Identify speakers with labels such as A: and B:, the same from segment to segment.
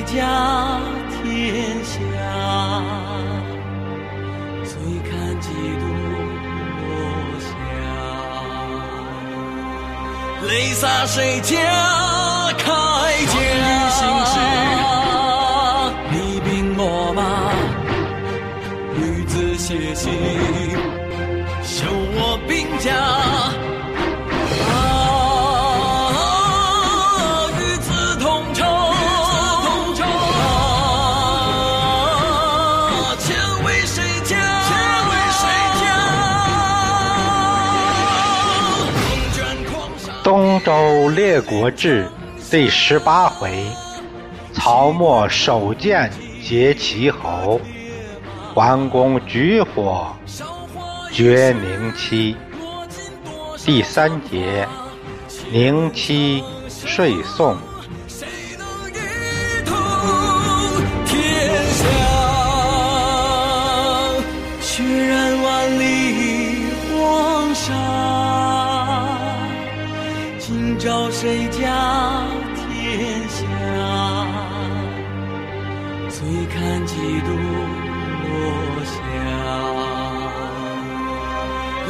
A: 谁家天下？醉看几度落霞。泪洒谁家铠甲？你兵我马，女子写信，绣我兵甲。
B: 周列国志第十八回：曹沫手剑劫齐侯，桓公举火绝宁妻。第三节：宁妻睡宋。
A: 照谁家天下？醉看几度落霞。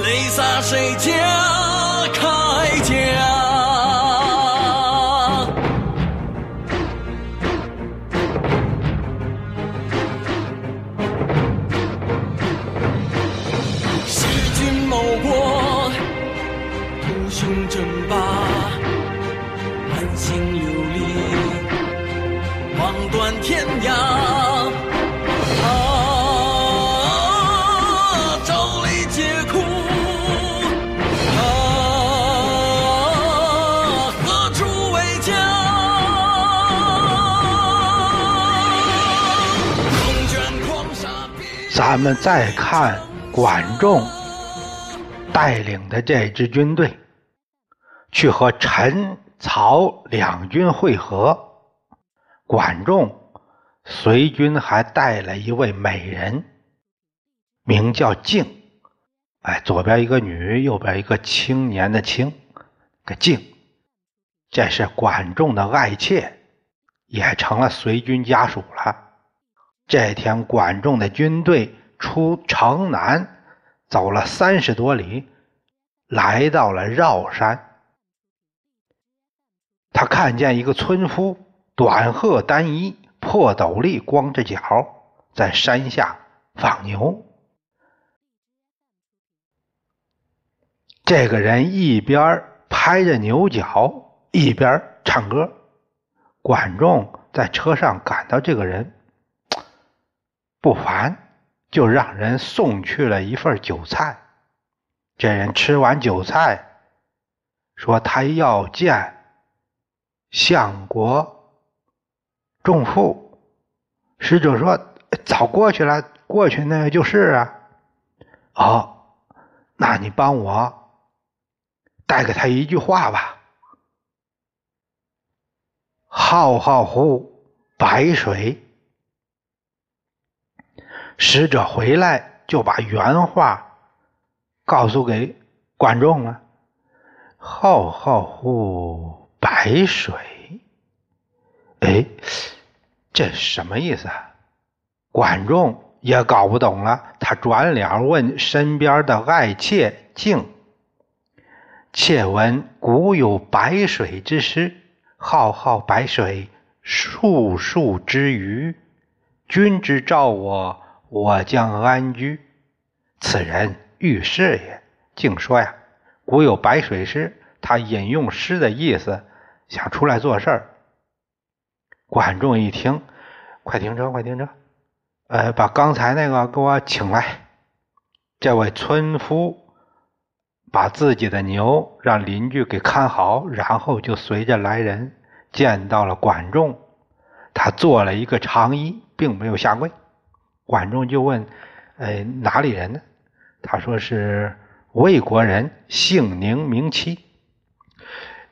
A: 泪洒谁家铠甲？
B: 咱们再看管仲带领的这支军队，去和陈、曹两军会合。管仲随军还带了一位美人，名叫静。哎，左边一个女，右边一个青年的青，个静，这是管仲的爱妾，也成了随军家属了。这天，管仲的军队出城南，走了三十多里，来到了绕山，他看见一个村夫。短褐单衣，破斗笠，光着脚，在山下放牛。这个人一边拍着牛角，一边唱歌。管仲在车上赶到这个人，不凡，就让人送去了一份酒菜。这人吃完酒菜，说他要见相国。重负，使者说：“早过去了，过去那就是啊。”哦，那你帮我带给他一句话吧。浩浩乎白水。使者回来就把原话告诉给观众了。浩浩乎白水。哎，这什么意思啊？管仲也搞不懂了，他转脸问身边的爱妾静：“妾闻古有白水之诗，浩浩白水，数数之鱼。君之召我，我将安居？此人遇事也。”静说呀：“古有白水诗，他引用诗的意思，想出来做事儿。”管仲一听，快停车，快停车！呃，把刚才那个给我请来。这位村夫把自己的牛让邻居给看好，然后就随着来人见到了管仲。他做了一个长揖，并没有下跪。管仲就问：“呃，哪里人呢？”他说：“是魏国人，姓宁，名期。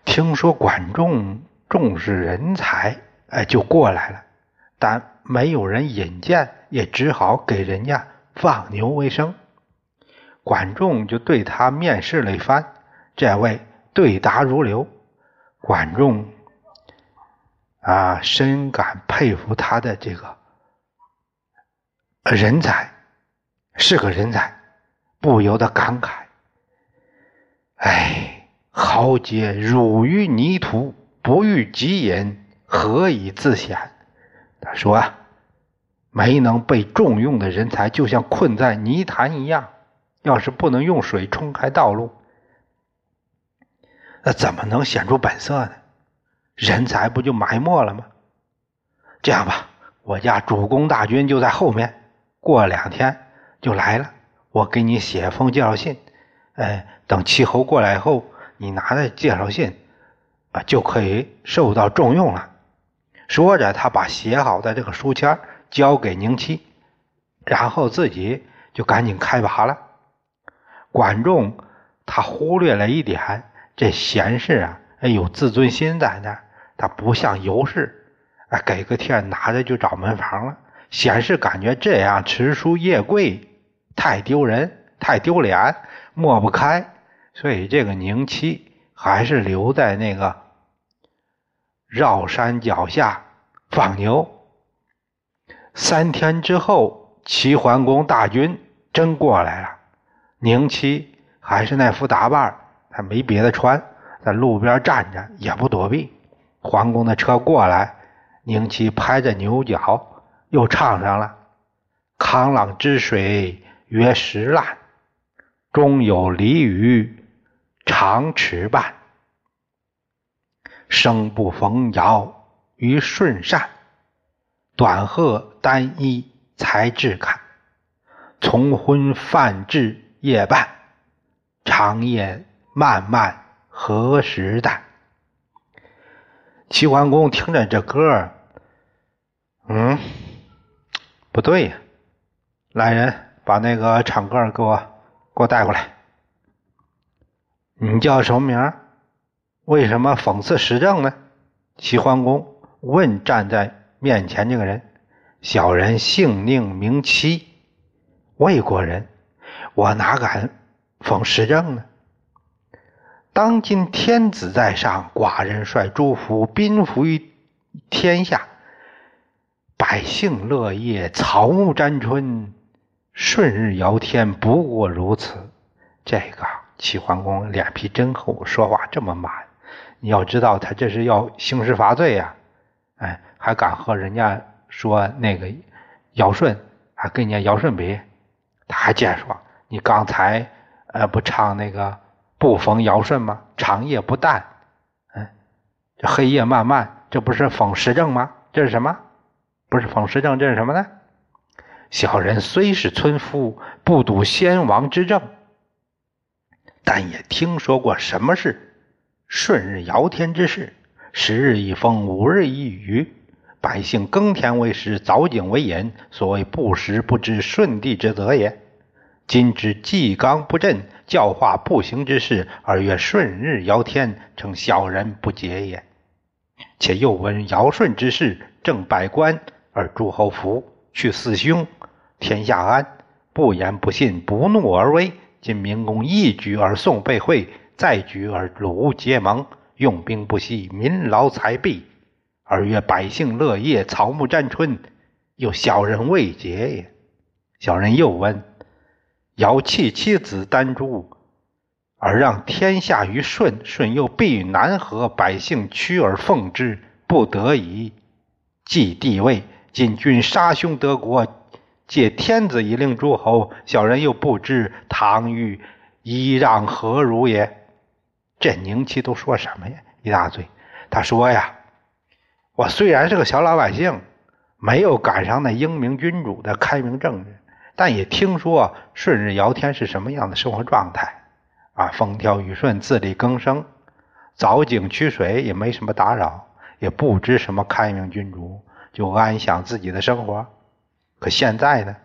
B: 听说管仲重视人才。”哎，就过来了，但没有人引荐，也只好给人家放牛为生。管仲就对他面试了一番，这位对答如流。管仲啊，深感佩服他的这个人才，是个人才，不由得感慨：“哎，豪杰辱于泥土，不遇己隐，何以自显？”他说：“啊，没能被重用的人才，就像困在泥潭一样，要是不能用水冲开道路，那怎么能显出本色呢？人才不就埋没了吗？这样吧，我家主公大军就在后面，过两天就来了。我给你写封介绍信，哎，等齐侯过来以后，你拿着介绍信啊，就可以受到重用了。”说着，他把写好的这个书签交给宁七，然后自己就赶紧开拔了。管仲他忽略了一点，这贤士啊，有自尊心在那他不像尤氏，哎，给个帖拿着就找门房了。贤士感觉这样持书夜跪太丢人、太丢脸，抹不开，所以这个宁戚还是留在那个。绕山脚下放牛。三天之后，齐桓公大军真过来了。宁戚还是那副打扮，他没别的穿，在路边站着，也不躲避。桓公的车过来，宁戚拍着牛角，又唱上了：“康朗之水曰石烂，中有鲤鱼长尺半。”生不逢尧于舜善，短褐单衣才智看。从昏泛至夜半，长夜漫漫何时旦？齐桓公听着这歌嗯，不对呀！来人，把那个唱歌给我给我带过来。你叫什么名儿？为什么讽刺时政呢？齐桓公问站在面前这个人：“小人姓宁名戚，魏国人，我哪敢讽时政呢？当今天子在上，寡人率诸侯宾服于天下，百姓乐业，草木沾春，顺日尧天，不过如此。”这个齐桓公脸皮真厚，说话这么满。你要知道，他这是要刑事罚罪呀！哎，还敢和人家说那个尧舜，还跟人家尧舜比？他还接着说：“你刚才呃不唱那个不逢尧舜吗？长夜不淡，嗯，这黑夜漫漫，这不是讽时政吗？这是什么？不是讽时政，这是什么呢？小人虽是村夫，不睹先王之政，但也听说过什么是。”顺日尧天之事，十日一风，五日一雨，百姓耕田为食，凿井为饮，所谓不时不知舜帝之责也。今之纪纲不振，教化不行之事，而曰顺日尧天，称小人不解也。且又闻尧舜之事，正百官而诸侯服，去四凶，天下安。不言不信，不怒而威。今明公一举而宋被会。再举而鲁结盟，用兵不息，民劳财弊，而曰百姓乐业，草木沾春，又小人未解也。小人又问：尧弃妻子丹朱，而让天下于舜，舜又必于南河，百姓屈而奉之，不得已继帝位。今君杀兄得国，借天子以令诸侯，小人又不知唐虞依让何如也？这宁七都说什么呀？一大堆。他说呀：“我虽然是个小老百姓，没有赶上那英明君主的开明政治，但也听说顺日尧天是什么样的生活状态啊，风调雨顺，自力更生，凿井取水也没什么打扰，也不知什么开明君主，就安享自己的生活。可现在呢，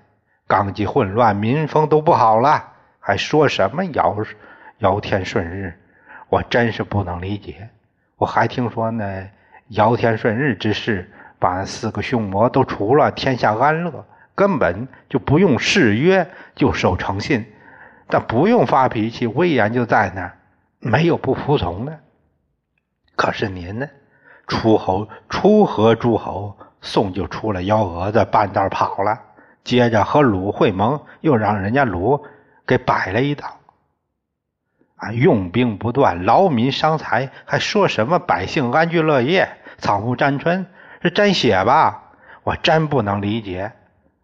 B: 纲纪混乱，民风都不好了，还说什么尧尧天顺日？”我真是不能理解，我还听说那，尧天顺日之事，把四个凶魔都除了，天下安乐，根本就不用誓约就守诚信，但不用发脾气，威严就在那儿，没有不服从的。可是您呢，出侯出河诸侯，宋就出了幺蛾子，半道跑了。接着和鲁会盟，又让人家鲁给摆了一道。用兵不断，劳民伤财，还说什么百姓安居乐业？草木沾春，是沾血吧？我真不能理解。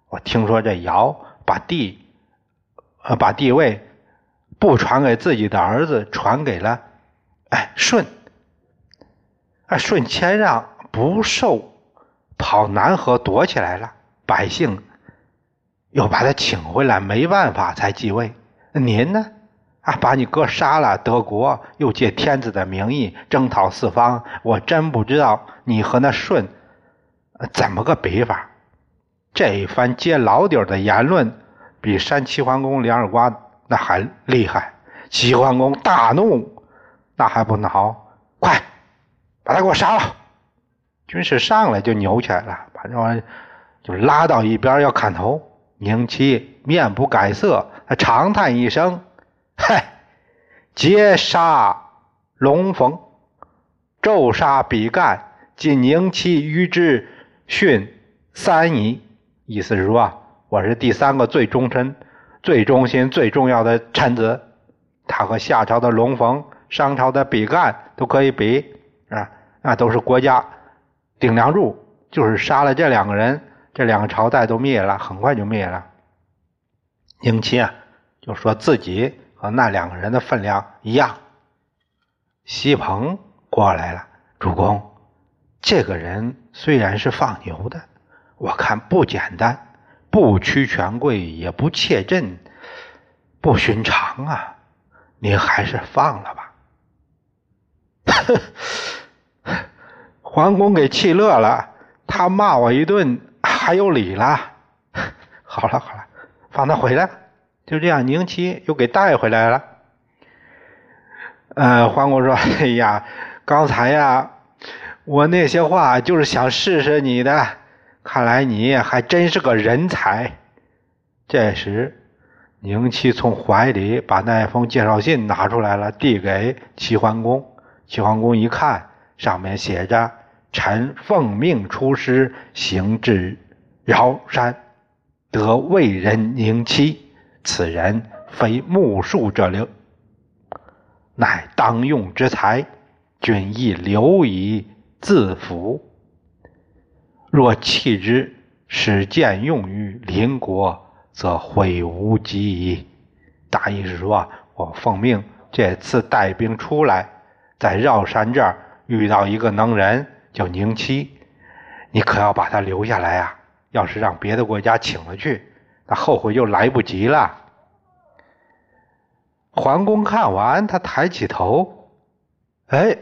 B: 我听说这尧把地，呃，把地位不传给自己的儿子，传给了哎舜。啊，舜谦让不受，跑南河躲起来了。百姓又把他请回来，没办法才继位。您呢？啊，把你哥杀了，德国又借天子的名义征讨四方。我真不知道你和那舜怎么个比法。这一番揭老底儿的言论，比扇齐桓公两耳瓜那还厉害。齐桓公大怒，那还不恼？快！把他给我杀了！军士上来就扭起来了，把这玩意就拉到一边要砍头。宁戚面不改色，他长叹一声：“嗨，劫杀龙逢，骤杀比干，今宁戚与之训三矣。”意思是说啊，我是第三个最忠臣、最忠心、最重要的臣子。他和夏朝的龙逢、商朝的比干都可以比啊。那都是国家顶梁柱，就是杀了这两个人，这两个朝代都灭了，很快就灭了。宁戚啊，就说自己和那两个人的分量一样。西鹏过来了，主公，这个人虽然是放牛的，我看不简单，不屈权贵，也不怯阵，不寻常啊，你还是放了吧。桓公给气乐了，他骂我一顿，还有理了。好了好了，放他回来。就这样，宁戚又给带回来了。呃，桓公说：“ 哎呀，刚才呀，我那些话就是想试试你的。看来你还真是个人才。”这时，宁戚从怀里把那封介绍信拿出来了，递给齐桓公。齐桓公一看，上面写着。臣奉命出师，行至尧山，得魏人宁戚。此人非木树者流，乃当用之才，君亦留以自辅。若弃之，使剑用于邻国，则悔无及矣。大意是说，我奉命这次带兵出来，在绕山这儿遇到一个能人。叫宁戚，你可要把他留下来呀！要是让别的国家请了去，他后悔就来不及了。桓公看完，他抬起头，哎，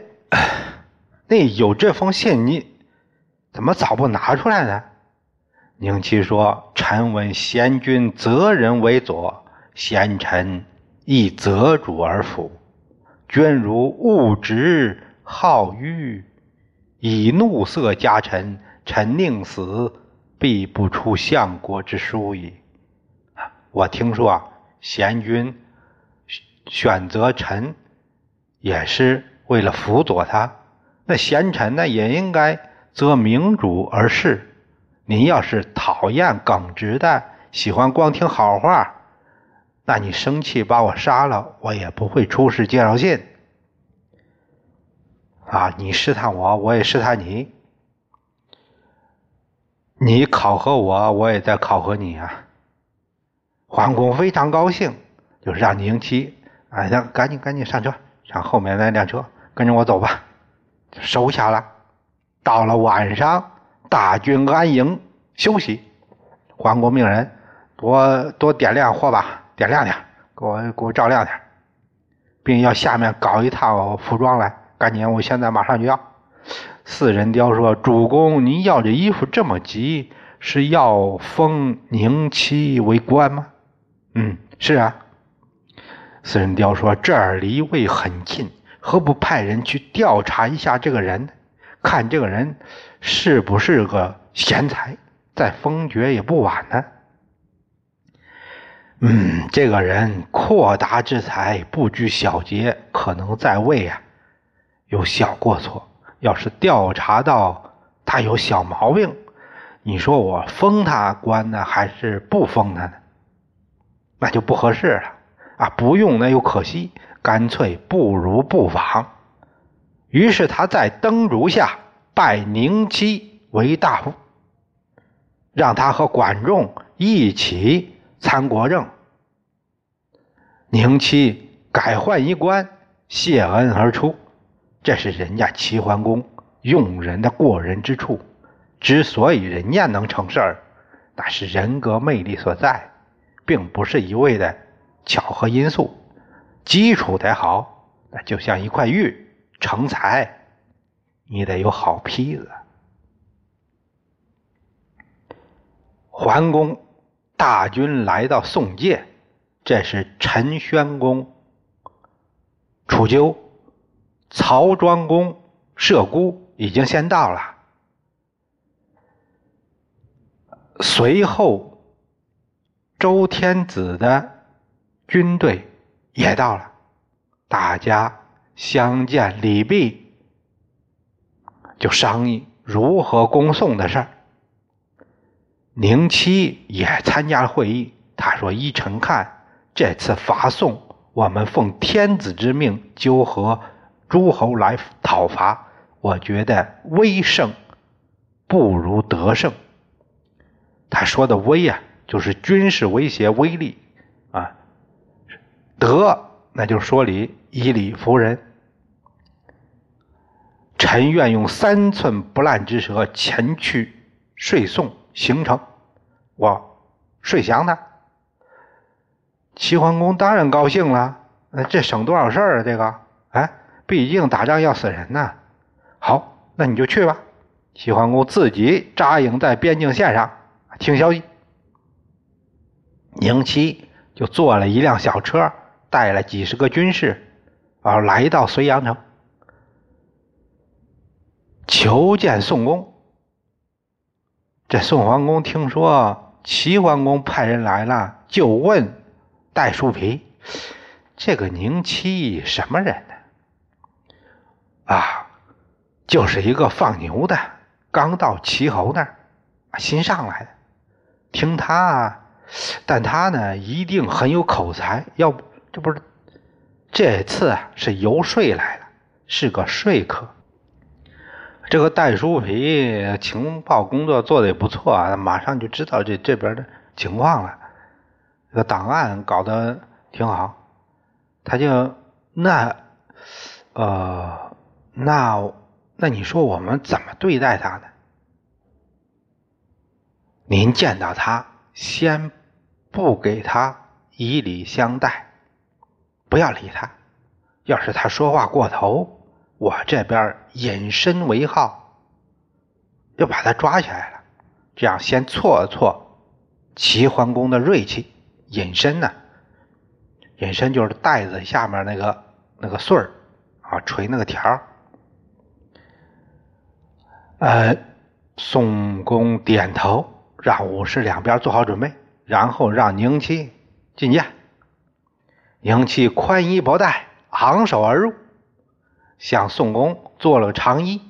B: 那有这封信，你怎么早不拿出来呢？宁戚说：“臣闻贤君择人为左，贤臣亦择主而辅。君如误直好欲。”以怒色加臣，臣宁死，必不出相国之书矣。我听说啊，贤君选择臣，也是为了辅佐他。那贤臣呢，也应该择明主而事。您要是讨厌耿直的，喜欢光听好话，那你生气把我杀了，我也不会出示介绍信。啊！你试探我，我也试探你。你考核我，我也在考核你啊。桓公非常高兴，就让宁戚，哎，让赶紧赶紧上车，上后面那辆车，跟着我走吧。收下了。到了晚上，大军安营休息。桓公命人多多点亮火把，点亮点，给我给我照亮点，并要下面搞一套服装来。赶紧，我现在马上就要。四人雕说：“主公，您要这衣服这么急，是要封宁戚为官吗？”“嗯，是啊。”四人雕说：“这儿离魏很近，何不派人去调查一下这个人，看这个人是不是个贤才，再封爵也不晚呢。”“嗯，这个人阔达之才，不拘小节，可能在位啊。”有小过错，要是调查到他有小毛病，你说我封他官呢，还是不封他呢？那就不合适了啊！不用那又可惜，干脆不如不访。于是他在灯烛下拜宁戚为大夫，让他和管仲一起参国政。宁戚改换衣冠，谢恩而出。这是人家齐桓公用人的过人之处。之所以人家能成事儿，那是人格魅力所在，并不是一味的巧合因素。基础得好，那就像一块玉。成才，你得有好坯子。桓公大军来到宋界，这是陈宣公楚鸠、曹庄公射孤已经先到了，随后周天子的军队也到了，大家。相见礼毕，就商议如何攻宋的事儿。宁戚也参加了会议。他说：“依臣看，这次伐宋，我们奉天子之命纠合诸侯来讨伐，我觉得威胜不如得胜。”他说的“威”啊，就是军事威胁威力啊；“德”那就是说理，以理服人。臣愿用三寸不烂之舌前去说宋行成，我说降他。齐桓公当然高兴了，那这省多少事儿啊？这个，哎，毕竟打仗要死人呐。好，那你就去吧。齐桓公自己扎营在边境线上听消息。宁戚就坐了一辆小车，带了几十个军士，啊，来到睢阳城。求见宋公。这宋桓公听说齐桓公派人来了，就问戴叔皮：“这个宁戚什么人呢？”啊，就是一个放牛的，刚到齐侯那儿，新上来的。听他，但他呢一定很有口才。要不，这不是这次啊是游说来了，是个说客。这个戴书皮情报工作做的也不错啊，马上就知道这这边的情况了。这个档案搞得挺好，他就那呃那那你说我们怎么对待他呢？您见到他先不给他以礼相待，不要理他。要是他说话过头。我这边隐身为号，要把他抓起来了，这样先挫挫齐桓公的锐气。隐身呢，隐身就是袋子下面那个那个穗儿啊，垂那个条儿。呃，宋公点头，让武士两边做好准备，然后让宁戚进见。宁戚宽衣博带，昂首而入。向宋公做了长揖，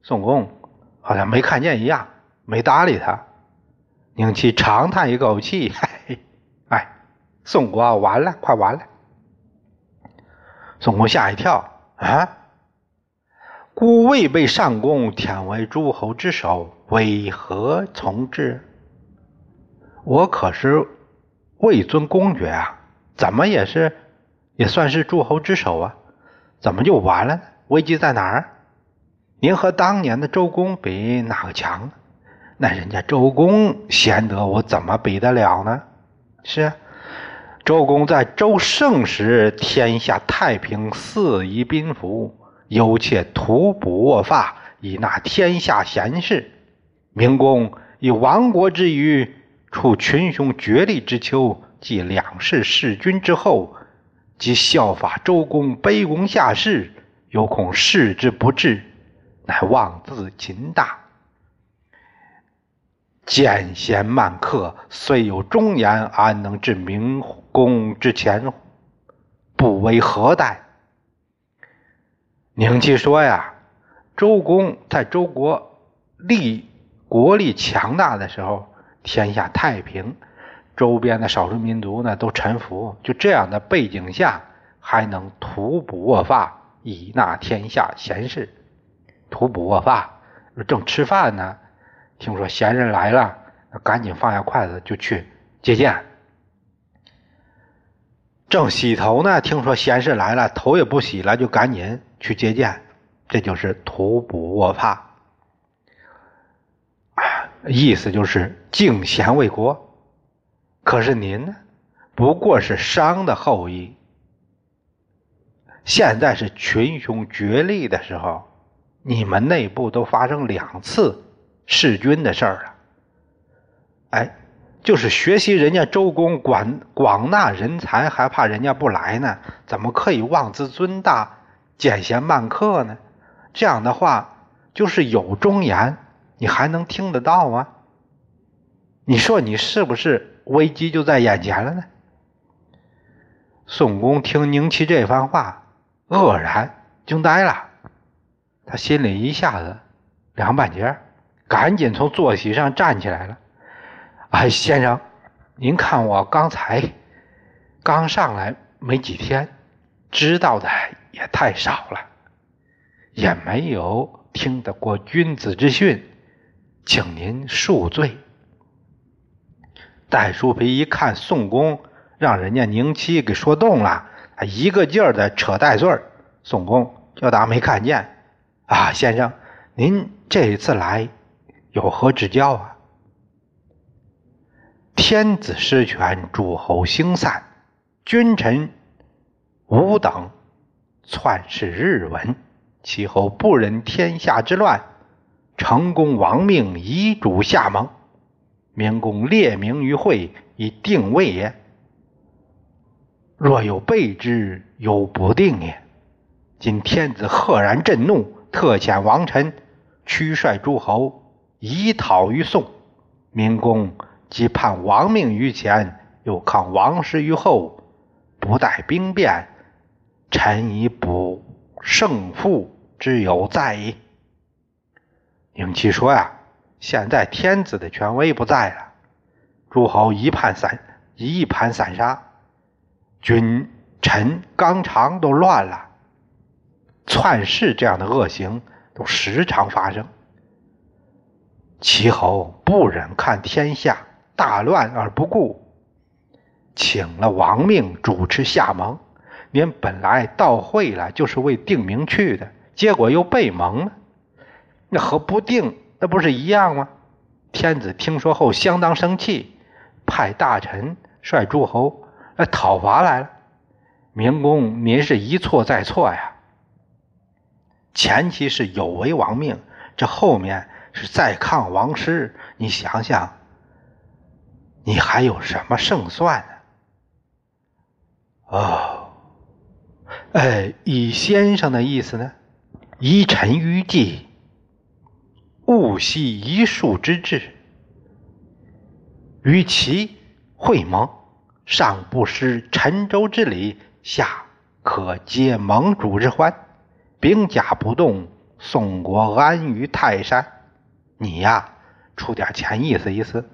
B: 宋公好像没看见一样，没搭理他。宁戚长叹一口气：“ 哎，宋国完了，快完了。”宋公吓一跳：“啊，孤未被上公舔为诸侯之首，为何从之？我可是位尊公爵啊，怎么也是也算是诸侯之首啊？怎么就完了呢？”危机在哪儿？您和当年的周公比哪个强？那人家周公贤德，我怎么比得了呢？是啊，周公在周盛时，天下太平，四夷宾服，有且徒补卧发，以纳天下贤士。明公以亡国之余，处群雄绝力之秋，继两世弑君之后，即效法周公，卑躬下士。有恐事之不至，乃妄自秦大，见贤慢客，虽有忠言，安能至明公之前？不为何待？宁戚说呀，周公在周国立国力强大的时候，天下太平，周边的少数民族呢都臣服。就这样的背景下，还能徒补握发，以纳天下贤士。徒补握发，正吃饭呢，听说闲人来了，赶紧放下筷子就去接见。正洗头呢，听说贤士来了，头也不洗了，就赶紧去接见。这就是徒补握发，意思就是敬贤为国。可是您呢，不过是商的后裔，现在是群雄角力的时候，你们内部都发生两次弑君的事儿了，哎。就是学习人家周公广广纳人才，还怕人家不来呢？怎么可以妄自尊大、简贤慢客呢？这样的话，就是有忠言，你还能听得到吗？你说你是不是危机就在眼前了呢？宋公听宁戚这番话，愕然惊呆了，他心里一下子凉半截，赶紧从坐席上站起来了。哎，先生，您看我刚才刚上来没几天，知道的也太少了，也没有听得过君子之训，请您恕罪。戴叔皮一看宋公让人家宁七给说动了，他一个劲儿的扯带罪儿，宋公就当没看见。啊，先生，您这一次来有何指教啊？天子失权，诸侯兴散，君臣吾等篡世日闻，其后不忍天下之乱，成功亡命，遗主下盟。明公列名于会，以定位也。若有备之，有不定也。今天子赫然震怒，特遣王臣驱率诸侯，以讨于宋。明公。既盼亡命于前，又抗王师于后，不待兵变，臣以补胜负之有在矣。宁戚说呀：“现在天子的权威不在了，诸侯一盘散，一盘散沙，君臣纲常都乱了，篡世这样的恶行都时常发生。齐侯不忍看天下。”大乱而不顾，请了王命主持下盟。您本来到会了，就是为定名去的，结果又被蒙了，那和不定那不是一样吗？天子听说后相当生气，派大臣率诸侯来讨伐来了。明公，您是一错再错呀！前期是有违王命，这后面是再抗王师，你想想。你还有什么胜算呢？哦，哎，以先生的意思呢？依臣愚计，勿惜一术之志，与其会盟，上不失陈州之礼，下可接盟主之欢，兵甲不动，宋国安于泰山。你呀，出点钱意思意思。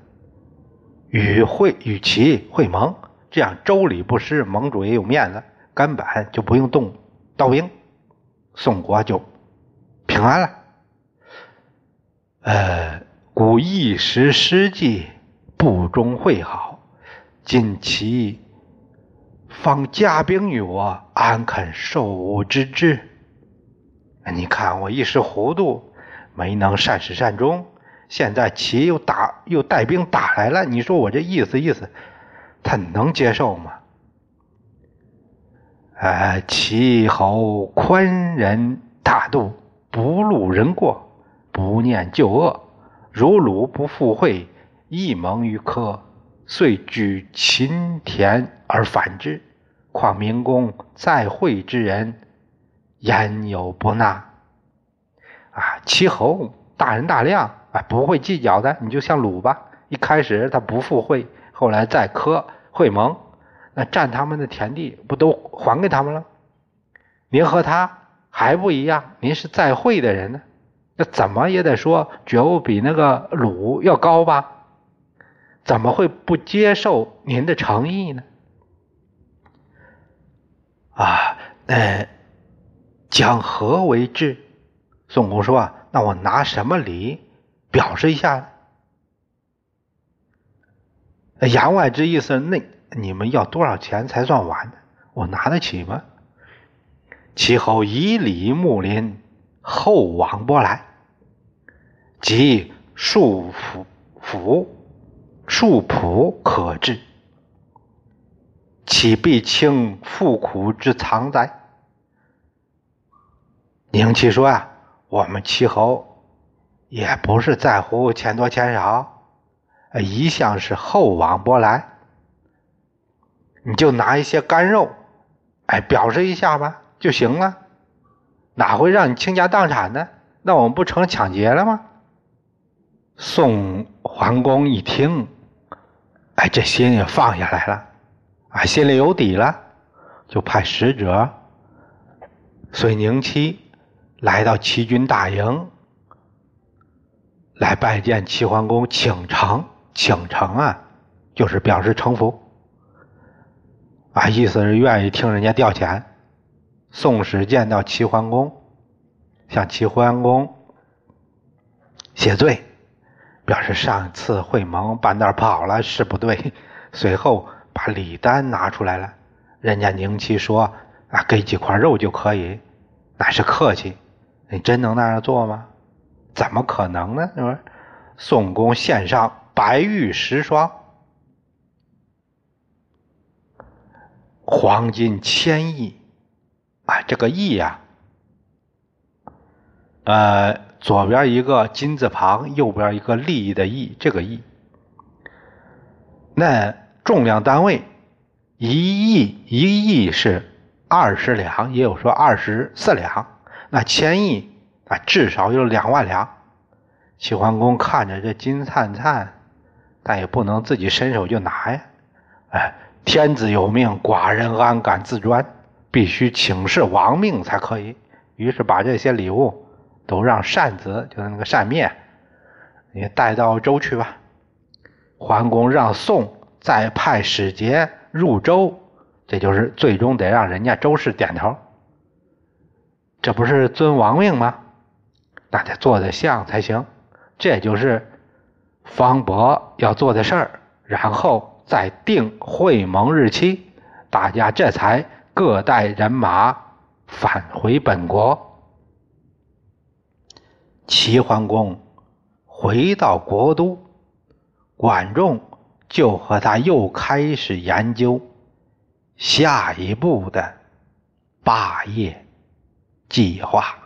B: 与会与其会盟，这样周礼不失，盟主也有面子，根本就不用动刀兵，宋国就平安了。呃，古一时失计，不忠会好，今其方加兵于我，安肯受吾之之？你看我一时糊涂，没能善始善终。现在齐又打又带兵打来了，你说我这意思意思，他能接受吗？呃，齐侯宽仁大度，不路人过，不念旧恶，如鲁不复会，亦蒙于柯，遂举秦田而反之。况明公在会之人，焉有不纳？啊，齐侯大人大量。不会计较的，你就像鲁吧，一开始他不附会，后来再磕会盟，那占他们的田地不都还给他们了？您和他还不一样，您是在会的人呢，那怎么也得说觉悟比那个鲁要高吧？怎么会不接受您的诚意呢？啊，呃，讲和为质？宋公说：“那我拿什么礼表示一下？”言外之意是，那你们要多少钱才算完呢？我拿得起吗？其后以礼睦邻，后往波来，即数府府数仆可治，岂必轻富苦之藏哉？宁七说啊，我们齐侯也不是在乎钱多钱少，一向是厚往薄来，你就拿一些干肉，哎，表示一下吧就行了，哪会让你倾家荡产呢？那我们不成抢劫了吗？宋桓公一听，哎，这心也放下来了，啊，心里有底了，就派使者随宁戚来到齐军大营，来拜见齐桓公，请城，请城啊，就是表示臣服，啊，意思是愿意听人家调遣。宋史见到齐桓公，向齐桓公谢罪。表示上次会盟半道跑了是不对，随后把礼单拿出来了。人家宁戚说：“啊，给几块肉就可以，那是客气。你真能那样做吗？怎么可能呢？是吧？”宋公献上白玉十双，黄金千亿。啊，这个亿呀，呃。左边一个金字旁，右边一个利益的益，这个亿。那重量单位，一亿一亿是二十两，也有说二十四两。那千亿啊，至少有两万两。齐桓公看着这金灿灿，但也不能自己伸手就拿呀。哎，天子有命，寡人安敢自专？必须请示王命才可以。于是把这些礼物。都让扇子，就是那个扇面，你带到周去吧。桓公让宋再派使节入周，这就是最终得让人家周氏点头。这不是遵王命吗？那得做的像才行。这就是方伯要做的事儿，然后再定会盟日期，大家这才各带人马返回本国。齐桓公回到国都，管仲就和他又开始研究下一步的霸业计划。